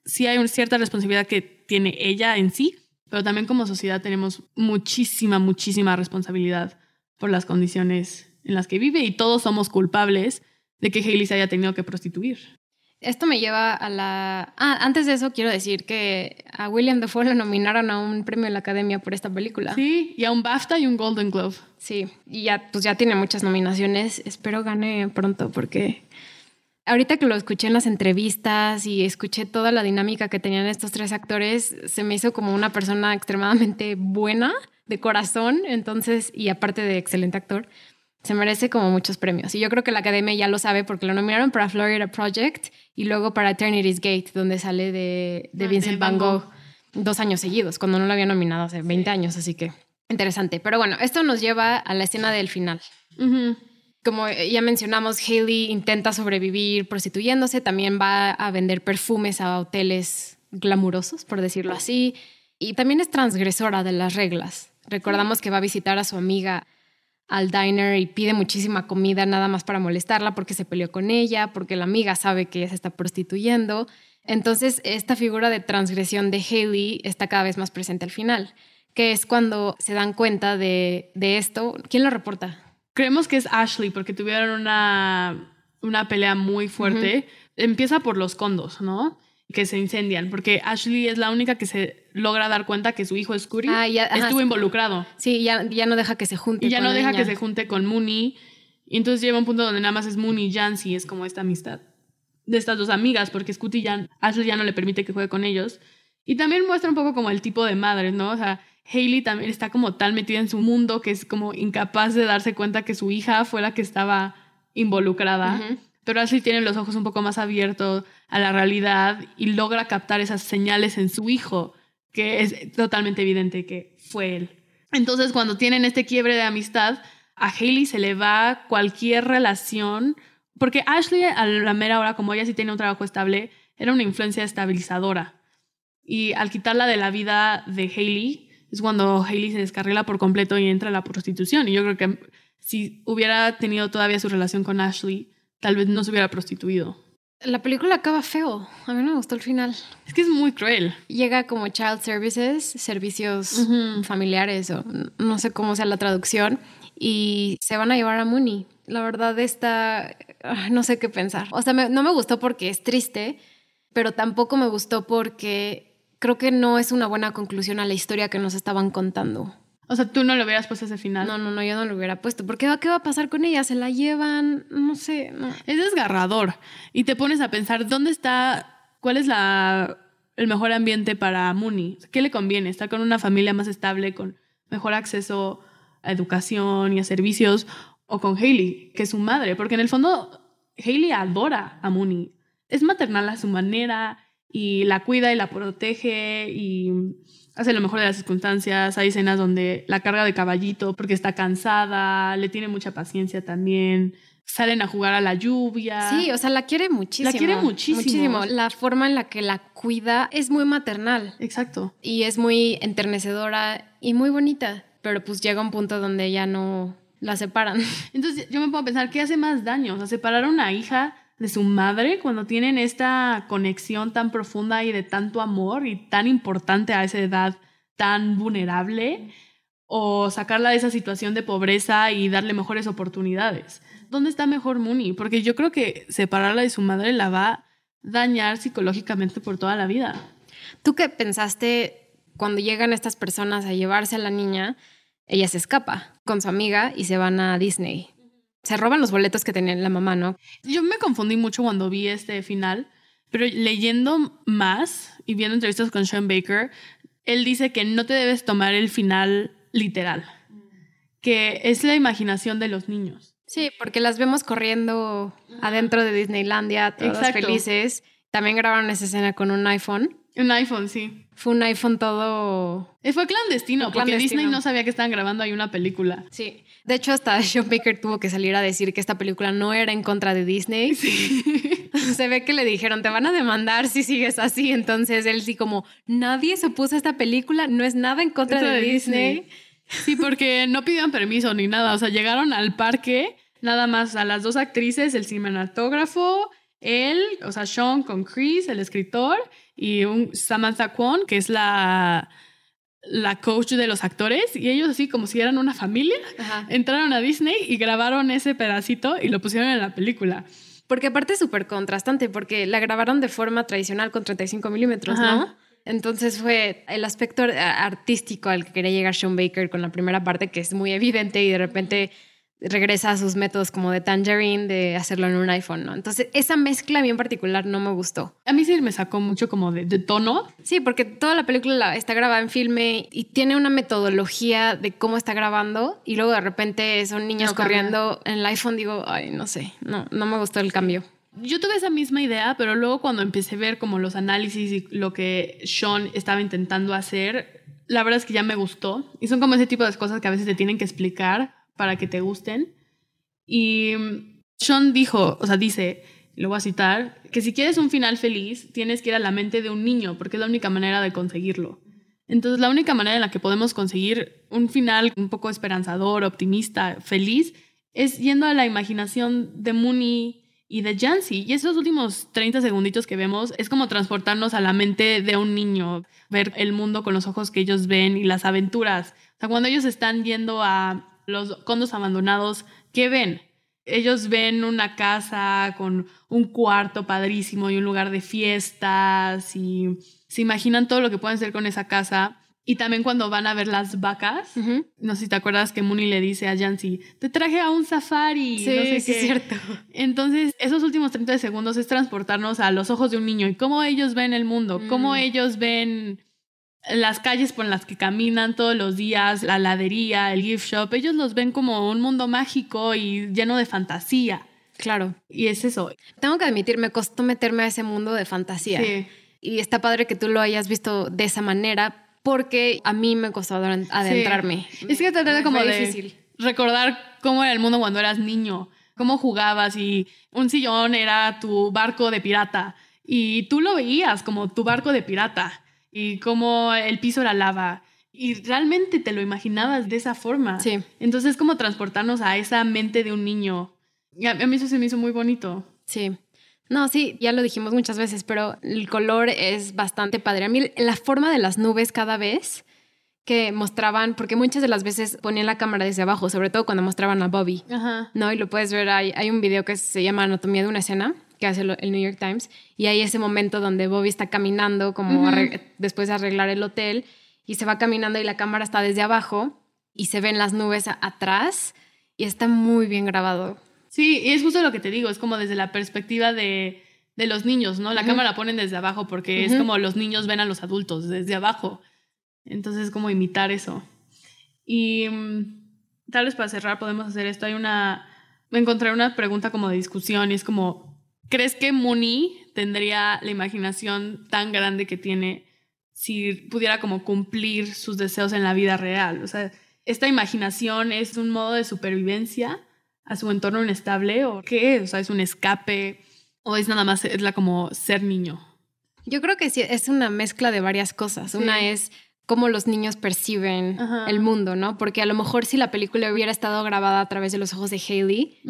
Sí hay una cierta responsabilidad que tiene ella en sí, pero también como sociedad tenemos muchísima, muchísima responsabilidad por las condiciones en las que vive y todos somos culpables de que Hailey se haya tenido que prostituir. Esto me lleva a la... Ah, antes de eso quiero decir que a William Dafoe lo nominaron a un premio de la Academia por esta película. Sí, y a un BAFTA y un Golden Globe. Sí, y ya, pues ya tiene muchas nominaciones. Espero gane pronto porque ahorita que lo escuché en las entrevistas y escuché toda la dinámica que tenían estos tres actores, se me hizo como una persona extremadamente buena, de corazón, entonces, y aparte de excelente actor se merece como muchos premios. Y yo creo que la academia ya lo sabe porque lo nominaron para Florida Project y luego para Eternity's Gate, donde sale de, de ah, Vincent Van Gogh dos años seguidos, cuando no lo había nominado hace 20 años, así que interesante. Pero bueno, esto nos lleva a la escena del final. Como ya mencionamos, Haley intenta sobrevivir prostituyéndose, también va a vender perfumes a hoteles glamurosos, por decirlo así, y también es transgresora de las reglas. Recordamos que va a visitar a su amiga al diner y pide muchísima comida nada más para molestarla porque se peleó con ella, porque la amiga sabe que ella se está prostituyendo. Entonces, esta figura de transgresión de Haley está cada vez más presente al final, que es cuando se dan cuenta de, esto. ¿Quién lo reporta? Creemos que es Ashley porque tuvieron una, una pelea muy fuerte. Empieza por los condos, ¿no? Que se incendian, porque Ashley es la única que se logra dar cuenta que su hijo Scurry ah, estuvo involucrado. Sí, ya, ya no deja que se junte. Y ya no deja que se junte con Mooney. Y entonces llega un punto donde nada más es Mooney y Jancy, es como esta amistad de estas dos amigas, porque Scooty ya, Ashley ya no le permite que juegue con ellos. Y también muestra un poco como el tipo de madre, ¿no? O sea, Hailey también está como tal metida en su mundo que es como incapaz de darse cuenta que su hija fue la que estaba involucrada pero Ashley tiene los ojos un poco más abiertos a la realidad y logra captar esas señales en su hijo, que es totalmente evidente que fue él. Entonces, cuando tienen este quiebre de amistad, a Hailey se le va cualquier relación, porque Ashley a la mera hora, como ella sí tiene un trabajo estable, era una influencia estabilizadora. Y al quitarla de la vida de Hailey, es cuando Hailey se descarrila por completo y entra a la prostitución. Y yo creo que si hubiera tenido todavía su relación con Ashley, tal vez no se hubiera prostituido. La película acaba feo. A mí no me gustó el final. Es que es muy cruel. Llega como child services, servicios familiares o no sé cómo sea la traducción, y se van a llevar a Mooney. La verdad está, no sé qué pensar. O sea, no me gustó porque es triste, pero tampoco me gustó porque creo que no es una buena conclusión a la historia que nos estaban contando. O sea, tú no le hubieras puesto ese final. No, no, no, yo no lo hubiera puesto. ¿Por qué, va a pasar con ella? ¿Se la llevan? No sé. Es desgarrador. Y te pones a pensar, ¿dónde está, cuál es la, el mejor ambiente para Mooney? ¿Qué le conviene? ¿Estar con una familia más estable, con mejor acceso a educación y a servicios? ¿O con Hailey, que es su madre? Porque en el fondo, Hailey adora a Mooney. Es maternal a su manera y la cuida y la protege y hace lo mejor de las circunstancias. Hay escenas donde la carga de caballito porque está cansada, le tiene mucha paciencia también. Salen a jugar a la lluvia. Sí, o sea, la quiere muchísimo. La quiere muchísimo. Muchísimo. La forma en la que la cuida es muy maternal. Exacto. Y es muy enternecedora y muy bonita. Pero pues llega un punto donde ya no la separan. Entonces yo me puedo pensar, ¿qué hace más daño? O sea, separar a una hija de su madre cuando tienen esta conexión tan profunda y de tanto amor y tan importante a esa edad tan vulnerable o sacarla de esa situación de pobreza y darle mejores oportunidades. ¿Dónde está mejor Mooney? Porque yo creo que separarla de su madre la va a dañar psicológicamente por toda la vida. ¿Tú qué pensaste cuando llegan estas personas a llevarse a la niña? Ella se escapa con su amiga y se van a Disney se roban los boletos que tenía la mamá, ¿no? Yo me confundí mucho cuando vi este final. Pero leyendo más y viendo entrevistas con Sean Baker, él dice que no te debes tomar el final literal, que es la imaginación de los niños. Sí, porque las vemos corriendo adentro de Disneylandia, todas felices. También grabaron esa escena con un iPhone. Un iPhone, sí. Fue un iPhone todo... Fue clandestino, porque Disney no sabía que estaban grabando ahí una película. Sí. De hecho, hasta Sean Baker tuvo que salir a decir que esta película no era en contra de Disney. Sí. se ve que le dijeron, te van a demandar si sigues así. Entonces él sí como, nadie se puso a esta película, no es nada en contra de, Disney. Sí, porque no pidieron permiso ni nada. O sea, llegaron al parque, nada más a las dos actrices, el cinematógrafo, él, o sea, Sean con Chris, el escritor, y un Samantha Kwon, que es la la coach de los actores y ellos así como si eran una familia, entraron a Disney y grabaron ese pedacito y lo pusieron en la película. Porque aparte es súper contrastante, porque la grabaron de forma tradicional con 35 milímetros, ¿no? Entonces fue el aspecto artístico al que quería llegar Sean Baker con la primera parte, que es muy evidente y de repente regresa a sus métodos como de Tangerine, de hacerlo en un iPhone, ¿no? Entonces, esa mezcla bien particular no me gustó. A mí sí me sacó mucho como de, tono. Sí, porque toda la película está grabada en filme y tiene una metodología de cómo está grabando y luego de repente son niños corriendo en el iPhone, digo, ay, no sé, no, no me gustó el cambio. Yo tuve esa misma idea, pero luego cuando empecé a ver como los análisis y lo que Sean estaba intentando hacer, la verdad es que ya me gustó. Y son como ese tipo de cosas que a veces te tienen que explicar para que te gusten. Y Sean dijo, o sea, dice, lo voy a citar, que si quieres un final feliz, tienes que ir a la mente de un niño, porque es la única manera de conseguirlo. Entonces, la única manera en la que podemos conseguir un final un poco esperanzador, optimista, feliz, es yendo a la imaginación de Mooney y de Jancy. Y esos últimos 30 segunditos que vemos es como transportarnos a la mente de un niño, ver el mundo con los ojos que ellos ven y las aventuras. O sea, cuando ellos están yendo a los condos abandonados, ¿qué ven? Ellos ven una casa con un cuarto padrísimo y un lugar de fiestas y se imaginan todo lo que pueden hacer con esa casa. Y también cuando van a ver las vacas, no sé si te acuerdas que Mooney le dice a Jancy, te traje a un safari. Sí, sí, es cierto. Entonces, esos últimos 30 segundos es transportarnos a los ojos de un niño y cómo ellos ven el mundo, cómo mm. ellos ven las calles por las que caminan todos los días, la ladería, el gift shop, ellos los ven como un mundo mágico y lleno de fantasía. Claro. Y es eso. Tengo que admitir, me costó meterme a ese mundo de fantasía. Sí. Y está padre que tú lo hayas visto de esa manera, porque a mí me costó adentrarme. Es que tratar de como de difícil. recordar cómo era el mundo cuando eras niño, cómo jugabas y un sillón era tu barco de pirata y tú lo veías como tu barco de pirata y cómo el piso era lava. Y realmente te lo imaginabas de esa forma. Sí. Entonces es como transportarnos a esa mente de un niño. Y a mí eso se me hizo muy bonito. Sí. No, sí, ya lo dijimos muchas veces, pero el color es bastante padre. A mí la forma de las nubes cada vez que mostraban, porque muchas de las veces ponían la cámara desde abajo, sobre todo cuando mostraban a Bobby. Ajá. ¿No? Y lo puedes ver, hay, hay un video que se llama Anatomía de una escena, que hace el New York Times, y hay ese momento donde Bobby está caminando como después de arreglar el hotel, y se va caminando y la cámara está desde abajo, y se ven las nubes atrás, y está muy bien grabado. Sí, y es justo lo que te digo, es como desde la perspectiva de, de los niños, ¿no? La cámara ponen desde abajo porque es como los niños ven a los adultos desde abajo. Entonces es como imitar eso. Y mm, tal vez para cerrar podemos hacer esto. Hay una... Me encontré una pregunta como de discusión y es como, ¿Crees que Mooney tendría la imaginación tan grande que tiene si pudiera como cumplir sus deseos en la vida real? O sea, ¿esta imaginación es un modo de supervivencia a su entorno inestable o qué es? O sea, ¿es un escape o es nada más es la como ser niño? Yo creo que sí, es una mezcla de varias cosas. Una es cómo los niños perciben el mundo, ¿no? Porque a lo mejor si la película hubiera estado grabada a través de los ojos de Haley,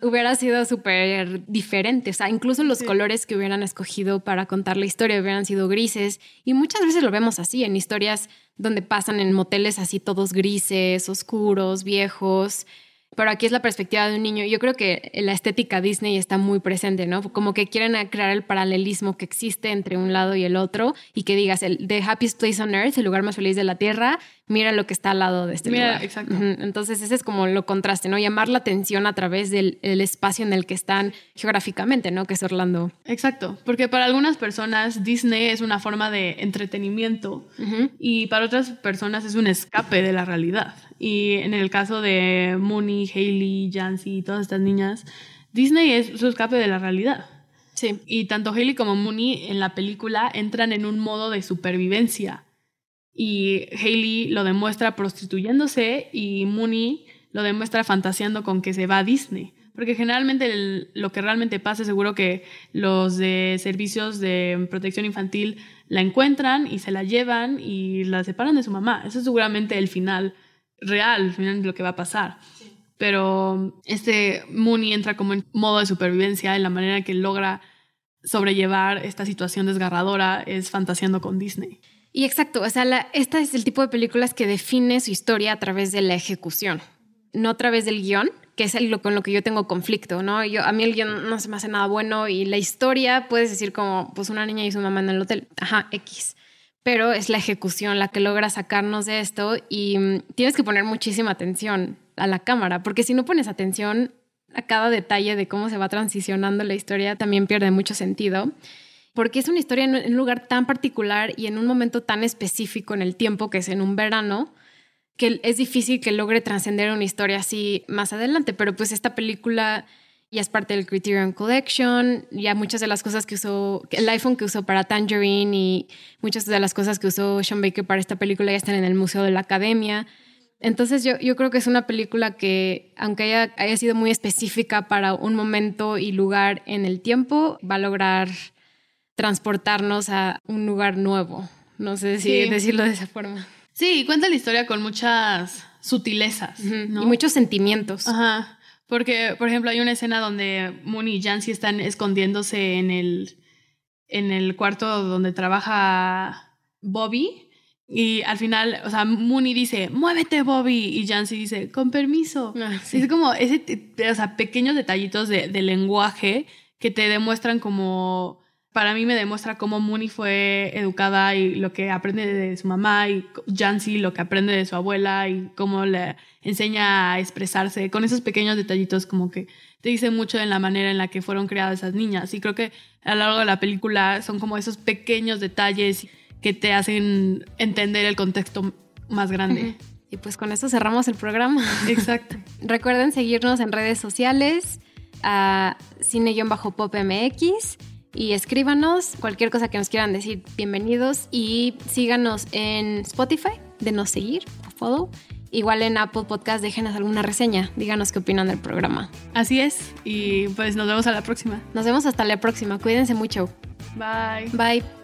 hubiera sido súper diferente. O sea, incluso los colores que hubieran escogido para contar la historia hubieran sido grises. Y muchas veces lo vemos así en historias donde pasan en moteles así todos grises, oscuros, viejos pero aquí es la perspectiva de un niño. Yo creo que la estética Disney está muy presente, ¿no? Como que quieren crear el paralelismo que existe entre un lado y el otro y que digas, el The Happiest Place on Earth, el lugar más feliz de la Tierra, mira lo que está al lado de este Mira, lugar. exacto. Entonces ese es como lo contraste, ¿no? Llamar la atención a través del el espacio en el que están geográficamente, ¿no? Que es Orlando. Exacto, porque para algunas personas Disney es una forma de entretenimiento y para otras personas es un escape de la realidad. Y en el caso de Mooney, Hailey, Jancy y todas estas niñas, Disney es su escape de la realidad. Sí. Y tanto Hailey como Mooney en la película entran en un modo de supervivencia. Y Hailey lo demuestra prostituyéndose y Mooney lo demuestra fantaseando con que se va a Disney. Porque generalmente el- lo que realmente pasa es seguro que los de servicios de protección infantil la encuentran y se la llevan y la separan de su mamá. Eso es seguramente el final real, el final de lo que va a pasar. Pero este Mooney entra como en modo de supervivencia en la manera que logra sobrellevar esta situación desgarradora es fantaseando con Disney. Y exacto, o sea, esta es el tipo de películas que define su historia a través de la ejecución, no a través del guion, que es lo con lo que yo tengo conflicto, ¿no? Yo, a mí el guion no se me hace nada bueno y la historia puedes decir como, pues una niña y su mamá en el hotel, ajá, X. Pero es la ejecución la que logra sacarnos de esto y mm, tienes que poner muchísima atención a la cámara, porque si no pones atención a cada detalle de cómo se va transicionando la historia, también pierde mucho sentido porque es una historia en un lugar tan particular y en un momento tan específico en el tiempo, que es en un verano, que es difícil que logre trascender una historia así más adelante. Pero pues esta película ya es parte del Criterion Collection, ya muchas de las cosas que usó, el iPhone que usó para Tangerine y muchas de las cosas que usó Sean Baker para esta película ya están en el Museo de la Academia. Entonces yo, yo creo que es una película que, aunque haya, haya sido muy específica para un momento y lugar en el tiempo, va a lograr transportarnos a un lugar nuevo. No sé si Sí. decirlo de esa forma. Sí, cuenta la historia con muchas sutilezas. Y muchos sentimientos. Ajá. Porque, por ejemplo, hay una escena donde Mooney y Jancy están escondiéndose en el, en el cuarto donde trabaja Bobby. Y al final, o sea, Mooney dice, muévete, Bobby. Y Jancy dice, con permiso. Ah, sí. Es como ese, o sea, pequeños detallitos de, de lenguaje que te demuestran como, para mí me demuestra cómo Mooney fue educada y lo que aprende de su mamá y Jancy lo que aprende de su abuela y cómo le enseña a expresarse con esos pequeños detallitos como que te dice mucho en la manera en la que fueron creadas esas niñas. Y creo que a lo largo de la película son como esos pequeños detalles que te hacen entender el contexto más grande. Y pues con eso cerramos el programa. Exacto. Recuerden seguirnos en redes sociales a cine-popmx y escríbanos cualquier cosa que nos quieran decir. Bienvenidos y síganos en Spotify, denos seguir, follow. Igual en Apple Podcast, déjenos alguna reseña, díganos qué opinan del programa. Así es. Y pues nos vemos a la próxima. Nos vemos hasta la próxima, cuídense mucho. Bye. Bye.